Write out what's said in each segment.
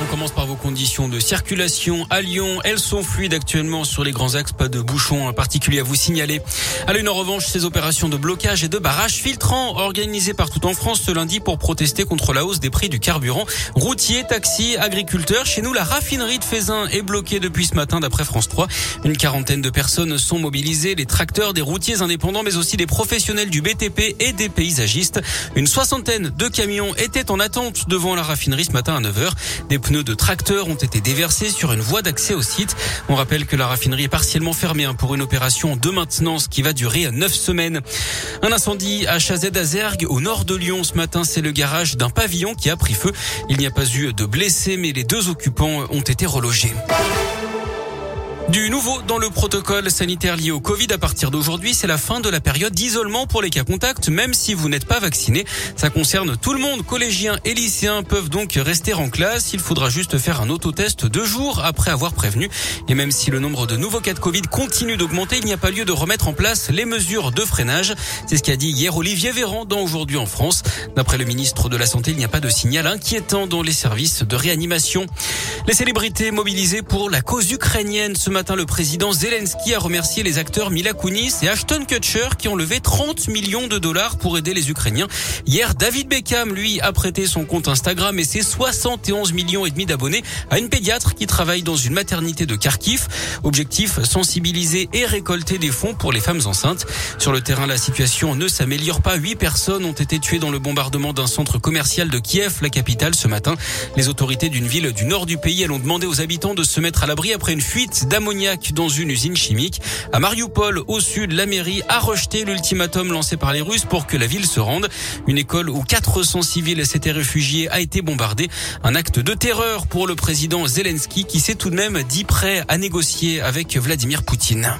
On commence par vos conditions de circulation à Lyon. Elles sont fluides actuellement sur les grands axes. Pas de bouchons particuliers à vous signaler. À l'une en revanche, ces opérations de blocage et de barrage filtrant organisées partout en France ce lundi pour protester contre la hausse des prix du carburant. Routiers, taxis, agriculteurs. Chez nous, la raffinerie de Fézin est bloquée depuis ce matin d'après France 3. Une quarantaine de personnes sont mobilisées. Les tracteurs, des routiers indépendants, mais aussi des professionnels du BTP et des paysagistes. Une soixantaine de camions étaient en attente devant la raffinerie ce matin à 9h. Des pneus de tracteurs ont été déversés sur une voie d'accès au site. On rappelle que la raffinerie est partiellement fermée hein, pour une opération de maintenance qui va durer neuf semaines. Un incendie à Chazet-Azergue au nord de Lyon ce matin. C'est le garage d'un pavillon qui a pris feu. Il n'y a pas eu de blessés, mais les deux occupants ont été relogés. Du nouveau dans le protocole sanitaire lié au Covid à partir d'aujourd'hui, c'est la fin de la période d'isolement pour les cas contacts, même si vous n'êtes pas vacciné. Ça concerne tout le monde. Collégiens et lycéens peuvent donc rester en classe. Il faudra juste faire un autotest deux jours après avoir prévenu. Et même si le nombre de nouveaux cas de Covid continue d'augmenter, il n'y a pas lieu de remettre en place les mesures de freinage. C'est ce qu'a dit hier Olivier Véran dans Aujourd'hui en France. D'après le ministre de la Santé, il n'y a pas de signal inquiétant dans les services de réanimation. Les célébrités mobilisées pour la cause ukrainienne ce le président Zelensky a remercié les acteurs Mila Kunis et Ashton Kutcher qui ont levé 30 millions de dollars pour aider les Ukrainiens. Hier, David Beckham, lui, a prêté son compte Instagram et ses 71 millions et demi d'abonnés à une pédiatre qui travaille dans une maternité de Kharkiv. Objectif, sensibiliser et récolter des fonds pour les femmes enceintes. Sur le terrain, la situation ne s'améliore pas. Huit personnes ont été tuées dans le bombardement d'un centre commercial de Kiev, la capitale, ce matin. Les autorités d'une ville du nord du pays, elles ont demandé aux habitants de se mettre à l'abri après une fuite dans une usine chimique. À Mariupol, au sud, la mairie a rejeté l'ultimatum lancé par les Russes pour que la ville se rende. Une école où 400 civils s'étaient réfugiés a été bombardée. Un acte de terreur pour le président Zelensky qui s'est tout de même dit prêt à négocier avec Vladimir Poutine.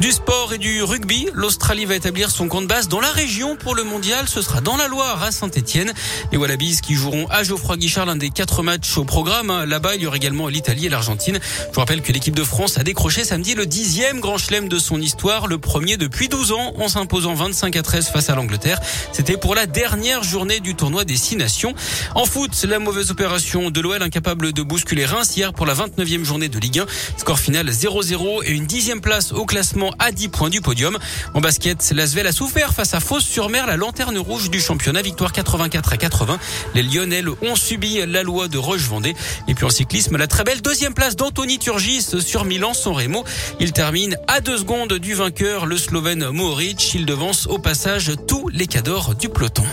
Du sport et du rugby, l'Australie va établir son camp de base dans la région pour le mondial. Ce sera dans la Loire à Saint-Etienne. Les Wallabies qui joueront à Geoffroy Guichard l'un des quatre matchs au programme. Là-bas, il y aura également l'Italie et l'Argentine. Je vous rappelle que l'équipe de France a décroché samedi le dixième grand chelem de son histoire, le premier depuis 12 ans en s'imposant 25 à 13 face à l'Angleterre. C'était pour la dernière journée du tournoi des six nations. En foot, la mauvaise opération de l'OL incapable de bousculer Reims hier pour la 29e journée de Ligue 1. Score final 0-0 et une dixième place au classement à 10 points du podium. En basket, l'Asvel a souffert face à Fos-sur-Mer, la lanterne rouge du championnat. Victoire 84 à 80. Les Lyonnais ont subi la loi de Roche-Vendée. Et puis en cyclisme, la très belle deuxième place d'Anthony Turgis sur Milan-San Remo. Il termine à deux secondes du vainqueur, le Slovène Mohoric. Il devance au passage tous les cadors du peloton.